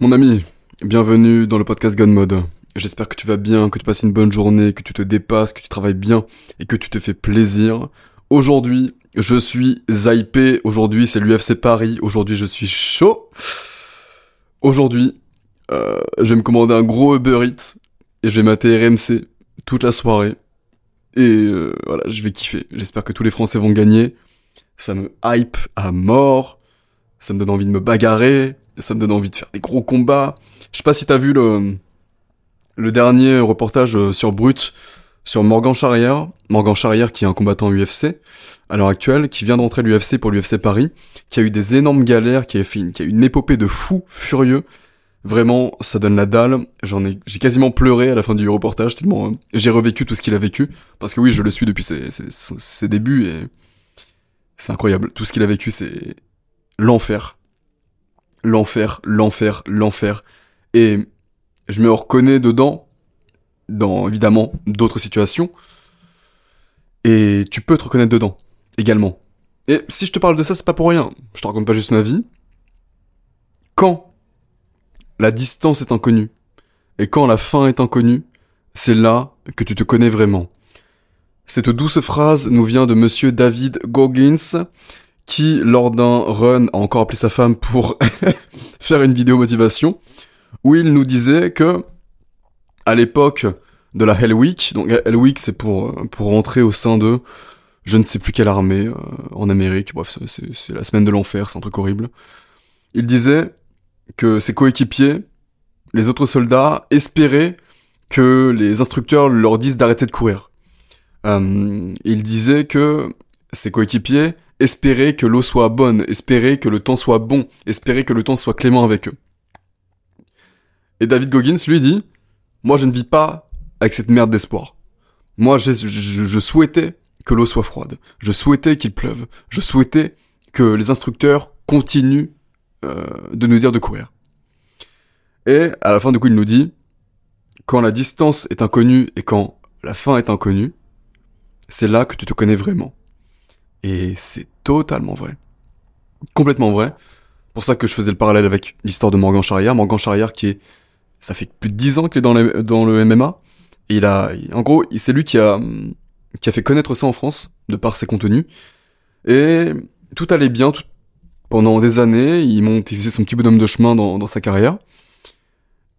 Mon ami, bienvenue dans le podcast Gun Mode. J'espère que tu vas bien, que tu passes une bonne journée, que tu te dépasses, que tu travailles bien et que tu te fais plaisir. Aujourd'hui, je suis hypé. Aujourd'hui, c'est l'UFC Paris. Aujourd'hui, je suis chaud. Aujourd'hui, euh, je vais me commander un gros Uber Eats et je vais mater RMC toute la soirée. Et euh, voilà, je vais kiffer. J'espère que tous les Français vont gagner. Ça me hype à mort. Ça me donne envie de me bagarrer. Ça me donne envie de faire des gros combats. Je sais pas si t'as vu le, le dernier reportage euh, sur Brut sur Morgan Charrière. Morgan Charrière qui est un combattant UFC à l'heure actuelle, qui vient d'entrer l'UFC pour l'UFC Paris, qui a eu des énormes galères, qui a fait une, qui a eu une épopée de fou furieux. Vraiment, ça donne la dalle. J'en ai, j'ai quasiment pleuré à la fin du reportage tellement hein, j'ai revécu tout ce qu'il a vécu. Parce que oui, je le suis depuis ses, ses, ses débuts et c'est incroyable. Tout ce qu'il a vécu, c'est l'enfer. L'enfer, l'enfer, l'enfer. Et je me reconnais dedans, dans évidemment d'autres situations. Et tu peux te reconnaître dedans, également. Et si je te parle de ça, c'est pas pour rien. Je te raconte pas juste ma vie. Quand la distance est inconnue, et quand la fin est inconnue, c'est là que tu te connais vraiment. Cette douce phrase nous vient de monsieur David Goggins, qui, lors d'un run, a encore appelé sa femme pour faire une vidéo motivation, où il nous disait que, à l'époque de la Hell Week, donc Hell Week c'est pour, pour rentrer au sein de, je ne sais plus quelle armée, euh, en Amérique, bref, c'est la semaine de l'enfer, c'est un truc horrible. Il disait que ses coéquipiers, les autres soldats, espéraient que les instructeurs leur disent d'arrêter de courir. Euh, il disait que ses coéquipiers espéraient que l'eau soit bonne, espéraient que le temps soit bon, espéraient que le temps soit clément avec eux. Et David Goggins lui dit, moi je ne vis pas avec cette merde d'espoir. Moi je, je, je souhaitais que l'eau soit froide, je souhaitais qu'il pleuve, je souhaitais que les instructeurs continuent euh, de nous dire de courir. Et à la fin du coup il nous dit, quand la distance est inconnue et quand la fin est inconnue, c'est là que tu te connais vraiment. Et c'est totalement vrai. Complètement vrai. Pour ça que je faisais le parallèle avec l'histoire de Morgan Charrière. Morgan Charrière qui est, ça fait plus de 10 ans qu'il est dans, le, MMA. Il a, en gros, c'est lui qui a, qui a fait connaître ça en France, de par ses contenus. Et tout allait bien pendant des années. Il monte, il faisait son petit bonhomme de chemin dans, dans sa carrière.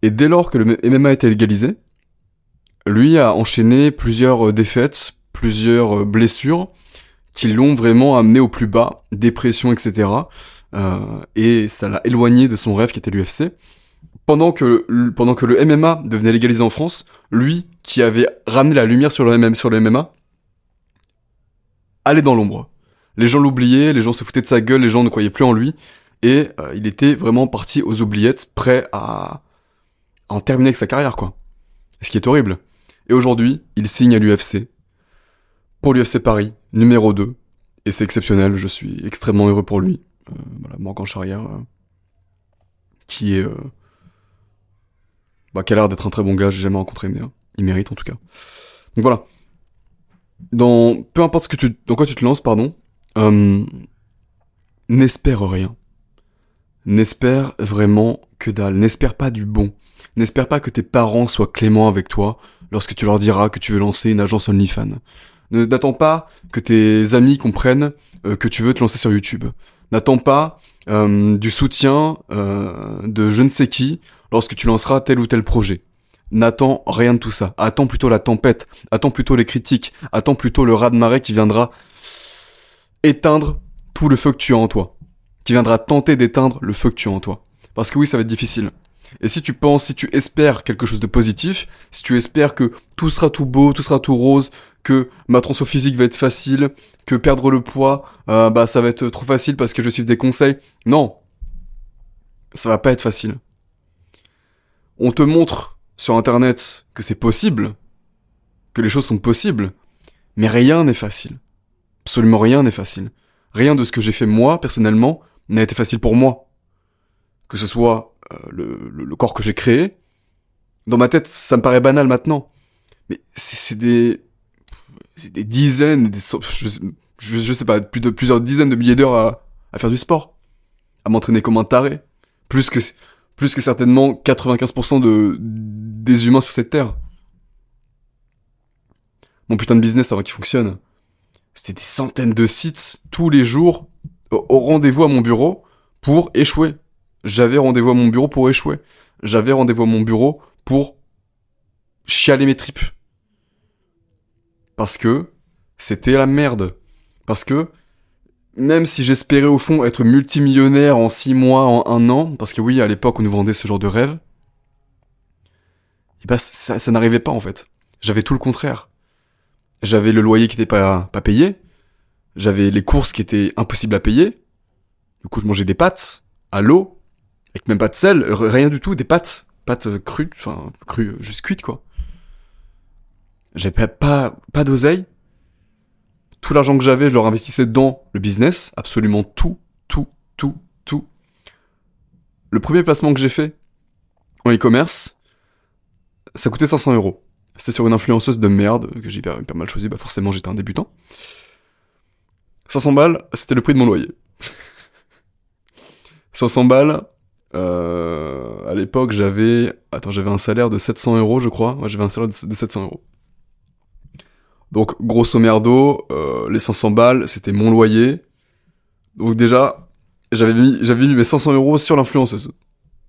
Et dès lors que le MMA a été légalisé, lui a enchaîné plusieurs défaites, plusieurs blessures qui l'ont vraiment amené au plus bas, dépression, etc. Euh, et ça l'a éloigné de son rêve qui était l'UFC. Pendant que, pendant que le MMA devenait légalisé en France, lui, qui avait ramené la lumière sur le, MM, MMA, allait dans l'ombre. Les gens l'oubliaient, les gens se foutaient de sa gueule, les gens ne croyaient plus en lui, et euh, il était vraiment parti aux oubliettes, prêt à en terminer avec sa carrière, quoi. Ce qui est horrible. Et aujourd'hui, il signe à l'UFC, pour l'UFC Paris, numéro 2. Et c'est exceptionnel, je suis extrêmement heureux pour lui. Euh, voilà, Morgan Charrière, euh, qui est... Euh, bah, qui a l'air d'être un très bon gars, j'ai jamais rencontré, mais il mérite en tout cas. Donc voilà. Dans... Peu importe ce que tu... dans quoi tu te lances, pardon, n'espère rien. N'espère vraiment que dalle. N'espère pas du bon. N'espère pas que tes parents soient cléments avec toi lorsque tu leur diras que tu veux lancer une agence OnlyFans. N'attends pas que tes amis comprennent euh, que tu veux te lancer sur YouTube. N'attends pas euh, du soutien euh, de je ne sais qui lorsque tu lanceras tel ou tel projet. N'attends rien de tout ça. Attends plutôt la tempête. Attends plutôt les critiques. Attends plutôt le raz-de-marée qui viendra éteindre tout le feu que tu as en toi. Qui viendra tenter d'éteindre le feu que tu as en toi. Parce que oui, ça va être difficile. Et si tu penses, si tu espères quelque chose de positif, si tu espères que tout sera tout beau, tout sera tout rose, que ma transfo physique va être facile, que perdre le poids, euh, bah ça va être trop facile parce que je suis des conseils. Non, ça va pas être facile. On te montre sur internet que c'est possible, que les choses sont possibles, mais rien n'est facile. Absolument rien n'est facile. Rien de ce que j'ai fait moi, personnellement, n'a été facile pour moi. Que ce soit euh, le, le, le corps que j'ai créé, dans ma tête, ça me paraît banal maintenant. Mais c'est des, c'est des dizaines, des, je, sais pas, plus de plusieurs dizaines de milliers d'heures à, faire du sport, à m'entraîner comme un taré, plus que Plus que certainement 95% de, des humains sur cette terre. Mon putain de business avant qu'il fonctionne. C'était des centaines de sites tous les jours au rendez-vous à mon bureau pour échouer. J'avais rendez-vous à mon bureau pour échouer. J'avais rendez-vous à mon bureau pour chialer mes tripes. Parce que c'était la merde. Parce que même si j'espérais au fond être multimillionnaire en six mois, en un an, parce que oui, à l'époque on nous vendait ce genre de rêve, et bah ça, ça n'arrivait pas en fait. J'avais tout le contraire. J'avais le loyer qui n'était pas, pas payé, j'avais les courses qui étaient impossibles à payer, du coup je mangeais des pâtes, à l'eau, avec même pas de sel, rien du tout, des pâtes, pâtes crues, enfin crues, juste cuites quoi. J'avais pas, pas d'oseille, tout l'argent que j'avais, je leur investissais dans le business, absolument tout, tout, tout, tout. Le premier placement que j'ai fait en e-commerce, ça coûtait 500 euros. C'était sur une influenceuse de merde que j'ai pas mal choisi, bah forcément j'étais un débutant. 500 balles, c'était le prix de mon loyer. 500 balles, euh, à l'époque j'avais, attends, j'avais un salaire de 700 euros je crois. Moi j'avais un salaire de 700 euros. Donc, grosso merdo, euh, les 500 balles, c'était mon loyer. Donc déjà, j'avais mis, j'avais mis mes 500 euros sur l'influenceuse.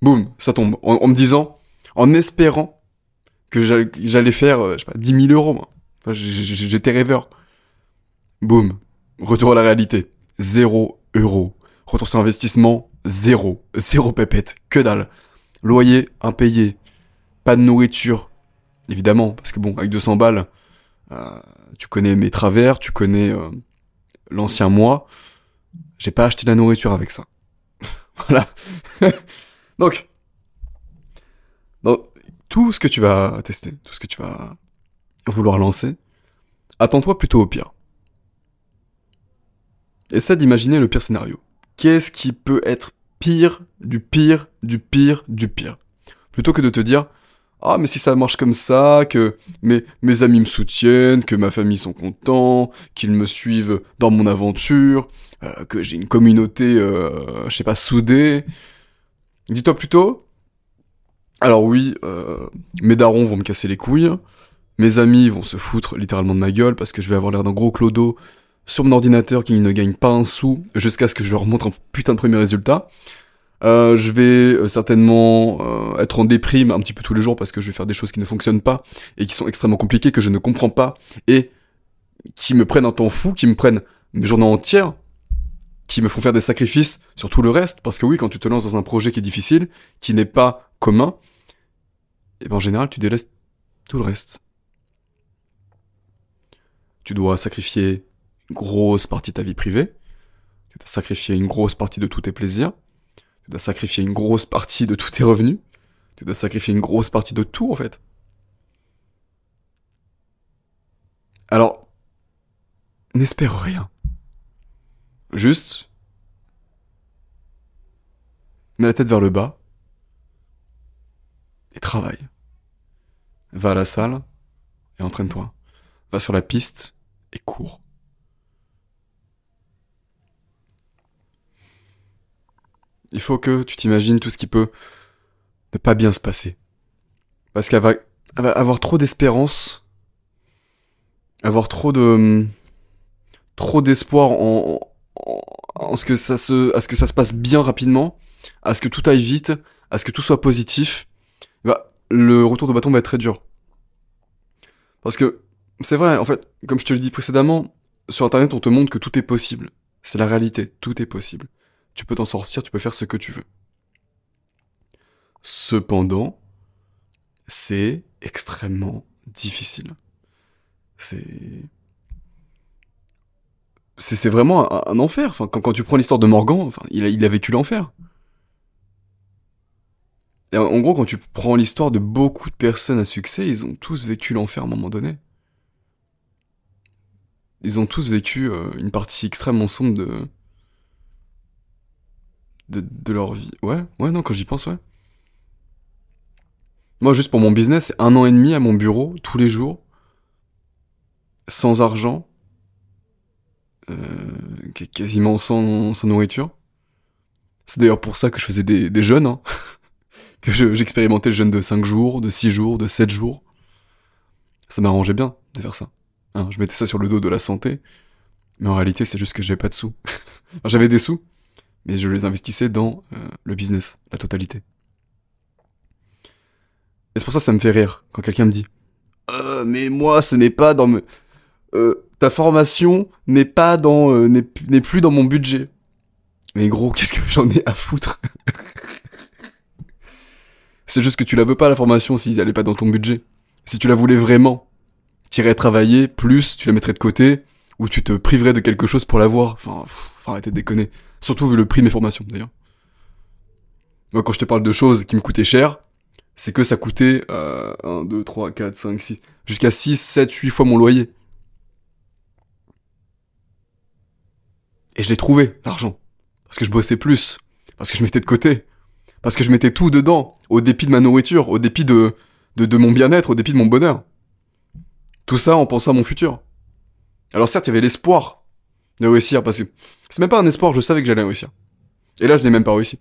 Boum, ça tombe. En, me disant, en espérant que j'allais faire, euh, pas, 10 000 euros, moi. J'étais rêveur. Boum. Retour à la réalité. Zéro euro. Retour sur investissement, zéro. Zéro pépette. Que dalle. Loyer impayé. Pas de nourriture. Évidemment, parce que bon, avec 200 balles, tu connais mes travers, tu connais euh, l'ancien moi. J'ai pas acheté la nourriture avec ça. voilà. donc, donc, tout ce que tu vas tester, tout ce que tu vas vouloir lancer, attends-toi plutôt au pire. Essaie d'imaginer le pire scénario. Qu'est-ce qui peut être pire, du pire, du pire, du pire? Plutôt que de te dire, ah mais si ça marche comme ça, que mes, amis me soutiennent, que ma famille sont contents, qu'ils me suivent dans mon aventure, euh, que j'ai une communauté, euh, je sais pas, soudée. Dis-toi plutôt, alors oui, euh, mes darons vont me casser les couilles, mes amis vont se foutre littéralement de ma gueule parce que je vais avoir l'air d'un gros clodo sur mon ordinateur qui ne gagne pas un sou jusqu'à ce que je leur montre un putain de premier résultat. Euh, je vais euh, certainement euh, être en déprime un petit peu tous les jours parce que je vais faire des choses qui ne fonctionnent pas et qui sont extrêmement compliquées, que je ne comprends pas et qui me prennent un temps fou, qui me prennent mes journées entières, qui me font faire des sacrifices sur tout le reste. Parce que oui, quand tu te lances dans un projet qui est difficile, qui n'est pas commun, et eh ben en général, tu délaisses tout le reste. Tu dois sacrifier une grosse partie de ta vie privée, tu dois sacrifier une grosse partie de tous tes plaisirs, tu dois sacrifier une grosse partie de tous tes revenus. Tu dois sacrifier une grosse partie de tout, en fait. Alors, n'espère rien. Juste, mets la tête vers le bas et travaille. Va à la salle et entraîne-toi. Va sur la piste et cours. Il faut que tu t'imagines tout ce qui peut ne pas bien se passer. Parce qu'elle va, avoir trop d'espérance, avoir trop de trop d'espoir en, en, ce que ça se à ce que ça se passe bien rapidement, à ce que tout aille vite, à ce que tout soit positif. Bah, le retour de bâton va être très dur. Parce que c'est vrai, en fait, comme je te l'ai dit précédemment, sur internet on te montre que tout est possible. C'est la réalité, tout est possible tu peux t'en sortir, tu peux faire ce que tu veux. Cependant, c'est extrêmement difficile. C'est c'est vraiment un, enfer. Quand, tu prends l'histoire de Morgan, il a, vécu l'enfer. En, gros, quand tu prends l'histoire de beaucoup de personnes à succès, ils ont tous vécu l'enfer à un moment donné. Ils ont tous vécu euh, une partie extrêmement sombre de, de, leur vie. Ouais, ouais, non, quand j'y pense, ouais. Moi, juste pour mon business, un an et demi à mon bureau, tous les jours, sans argent, euh, quasiment sans, sans nourriture. C'est d'ailleurs pour ça que je faisais des, des jeûnes. Hein. que j'expérimentais le jeûne de 5 jours, de 6 jours, de 7 jours. Ça m'arrangeait bien de faire ça. Hein, je mettais ça sur le dos de la santé, mais en réalité, c'est juste que j'avais pas de sous. j'avais des sous, mais je les investissais dans euh, le business, la totalité. Et c'est pour ça que ça me fait rire quand quelqu'un me dit euh, mais moi, ce n'est pas dans me... Euh, ta formation n'est pas dans... Euh, n'est plus dans mon budget. Mais gros, qu'est-ce que j'en ai à foutre? C'est juste que tu la veux pas, la formation, si elle est pas dans ton budget. Si tu la voulais vraiment, tu irais travailler, plus tu la mettrais de côté, ou tu te priverais de quelque chose pour l'avoir. Enfin, arrêter de déconner. Surtout vu le prix de mes formations, d'ailleurs. Moi, quand je te parle de choses qui me coûtaient cher, c'est que ça coûtait euh, 1, 2, 3, 4, 5, 6, jusqu'à 6, 7, 8 fois mon loyer. Et je l'ai trouvé, l'argent. Parce que je bossais plus. Parce que je mettais de côté. Parce que je mettais tout dedans. Au dépit de ma nourriture, au dépit de, de, de mon bien-être, au dépit de mon bonheur. Tout ça en pensant à mon futur. Alors certes, il y avait l'espoir de réussir, parce que c'est même pas un espoir, je savais que j'allais réussir. Et là, je n'ai même pas réussi.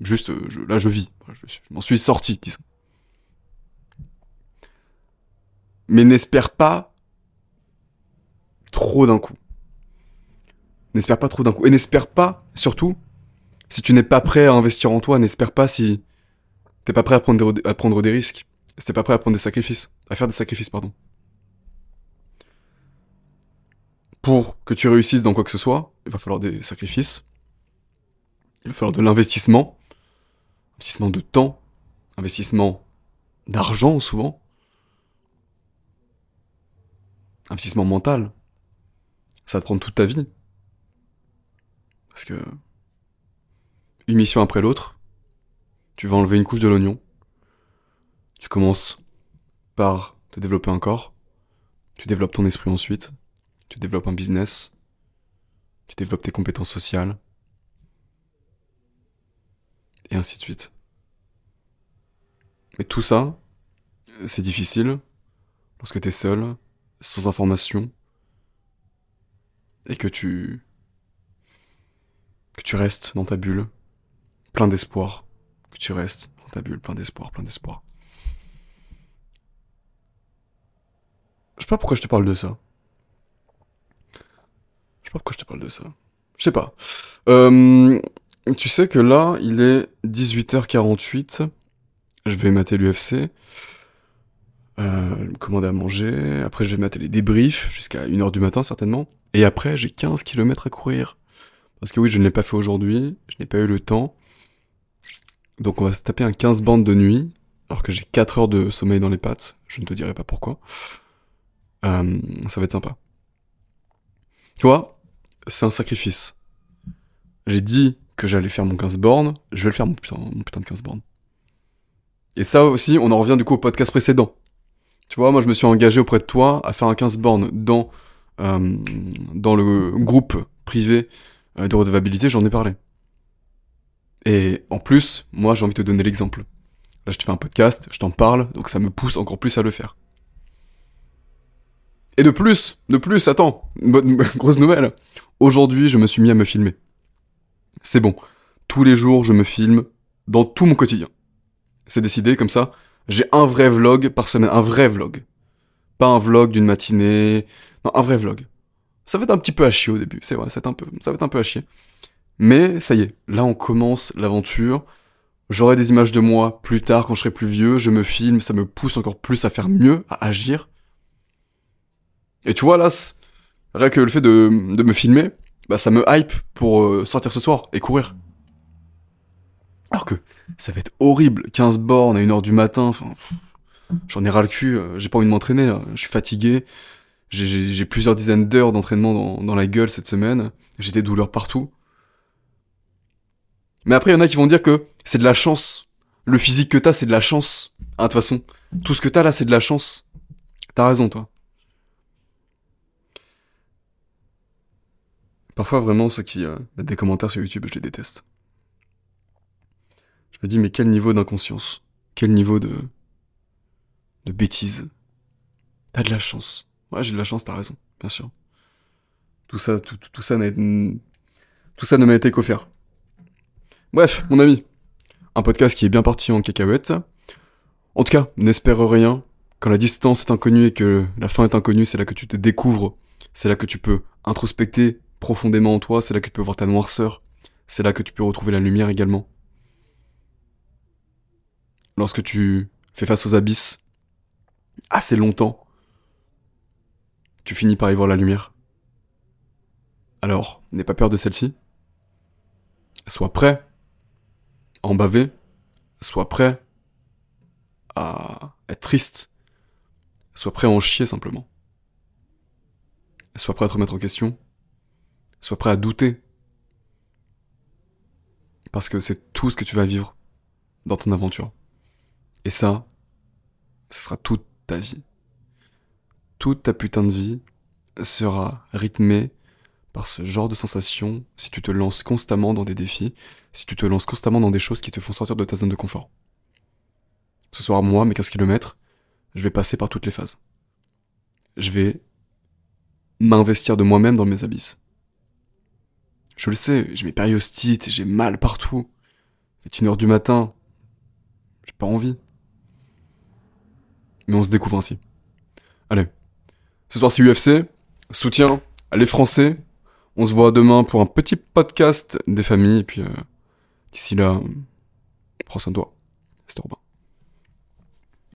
Juste, euh, là, je vis. Je, m'en suis sorti. Mais n'espère pas trop d'un coup. N'espère pas trop d'un coup. Et n'espère pas, surtout, si tu n'es pas prêt à investir en toi, n'espère pas si t'es pas prêt à prendre, des, à prendre des risques. Si t'es pas prêt à prendre des sacrifices. À faire des sacrifices, pardon. Pour que tu réussisses dans quoi que ce soit, il va falloir des sacrifices. Il va falloir de l'investissement investissement de temps, investissement d'argent souvent, investissement mental. Ça te prendre toute ta vie. Parce que une mission après l'autre, tu vas enlever une couche de l'oignon. Tu commences par te développer un corps, tu développes ton esprit ensuite, tu développes un business, tu développes tes compétences sociales, et ainsi de suite. Mais tout ça, c'est difficile lorsque t'es seul, sans information, et que tu... que tu restes dans ta bulle, plein d'espoir, que tu restes dans ta bulle, plein d'espoir, plein d'espoir. Je sais pas pourquoi je te parle de ça. Pas pourquoi je te parle de ça. Je sais pas. Euh, tu sais que là, il est 18h48. Je vais mater l'UFC. Euh, commander à manger. Après, je vais mater les débriefs jusqu'à 1h du matin, certainement. Et après, j'ai 15 km à courir. Parce que oui, je ne l'ai pas fait aujourd'hui. Je n'ai pas eu le temps. Donc, on va se taper un 15 bandes de nuit. Alors que j'ai 4 heures de sommeil dans les pattes. Je ne te dirai pas pourquoi. Euh, ça va être sympa. Tu vois, c'est un sacrifice. J'ai dit que j'allais faire mon 15 bornes, je vais le faire mon putain, de 15 bornes. Et ça aussi, on en revient du coup au podcast précédent. Tu vois, moi je me suis engagé auprès de toi à faire un 15 bornes dans, euh, dans le groupe privé euh, de redevabilité, j'en ai parlé. Et en plus, moi j'ai envie de te donner l'exemple. Là je te fais un podcast, je t'en parle, donc ça me pousse encore plus à le faire. Et de plus, de plus, attends, bonne, grosse nouvelle. Aujourd'hui, je me suis mis à me filmer. C'est bon. Tous les jours, je me filme dans tout mon quotidien. C'est décidé comme ça. J'ai un vrai vlog par semaine, un vrai vlog. Pas un vlog d'une matinée. Non, un vrai vlog. Ça va être un petit peu à chier au début, c'est vrai, ça va, être un peu, ça peu à chier. Mais ça y est, là on commence l'aventure. J'aurai des images de moi plus tard quand je serai plus vieux, je me filme, ça me pousse encore plus à faire mieux, à agir. Et tu vois là, rien que le fait de, de me filmer, bah ça me hype pour euh, sortir ce soir et courir. Alors que ça va être horrible, 15 bornes à 1h du matin, enfin, j'en ai ras le cul, euh, j'ai pas envie de m'entraîner, je suis fatigué, j'ai plusieurs dizaines d'heures d'entraînement dans, dans la gueule cette semaine, j'ai des douleurs partout. Mais après, il y en a qui vont dire que c'est de la chance. Le physique que t'as, c'est de la chance. Hein, de toute façon, tout ce que t'as là, c'est de la chance. T'as raison, toi. Parfois, vraiment, ceux qui euh, mettent des commentaires sur YouTube, je les déteste. Je me dis, mais quel niveau d'inconscience Quel niveau de... de bêtise T'as de la chance. Ouais, j'ai de la chance, t'as raison, bien sûr. Tout ça, tout, tout ça, tout ça ne m'a été qu'offert. Bref, mon ami, Un podcast qui est bien parti en cacahuète. En tout cas, n'espère rien. Quand la distance est inconnue et que la fin est inconnue, c'est là que tu te découvres. C'est là que tu peux introspecter profondément en toi. C'est là que tu peux voir ta noirceur. C'est là que tu peux retrouver la lumière également. Lorsque tu fais face aux abysses assez longtemps, tu finis par y voir la lumière. Alors, n'aie pas peur de celle-ci. Sois prêt à en baver. Sois prêt à être triste. Sois prêt à en chier simplement. Sois prêt à te remettre en question. Sois prêt à douter. Parce que c'est tout ce que tu vas vivre dans ton aventure. Et ça, ce sera toute ta vie. Toute ta putain de vie sera rythmée par ce genre de sensation si tu te lances constamment dans des défis, si tu te lances constamment dans des choses qui te font sortir de ta zone de confort. Ce soir, moi, mes 15 km, je vais passer par toutes les phases. Je vais m'investir de moi-même dans mes abysses. Je le sais, j'ai mes périostites, j'ai mal partout. C'est une heure du matin. J'ai pas envie. Mais on se découvre ainsi. Allez. Ce soir c'est UFC. Soutien. Allez français. On se voit demain pour un petit podcast des familles. Et puis euh, d'ici là, prends soin de toi. C'était Robin.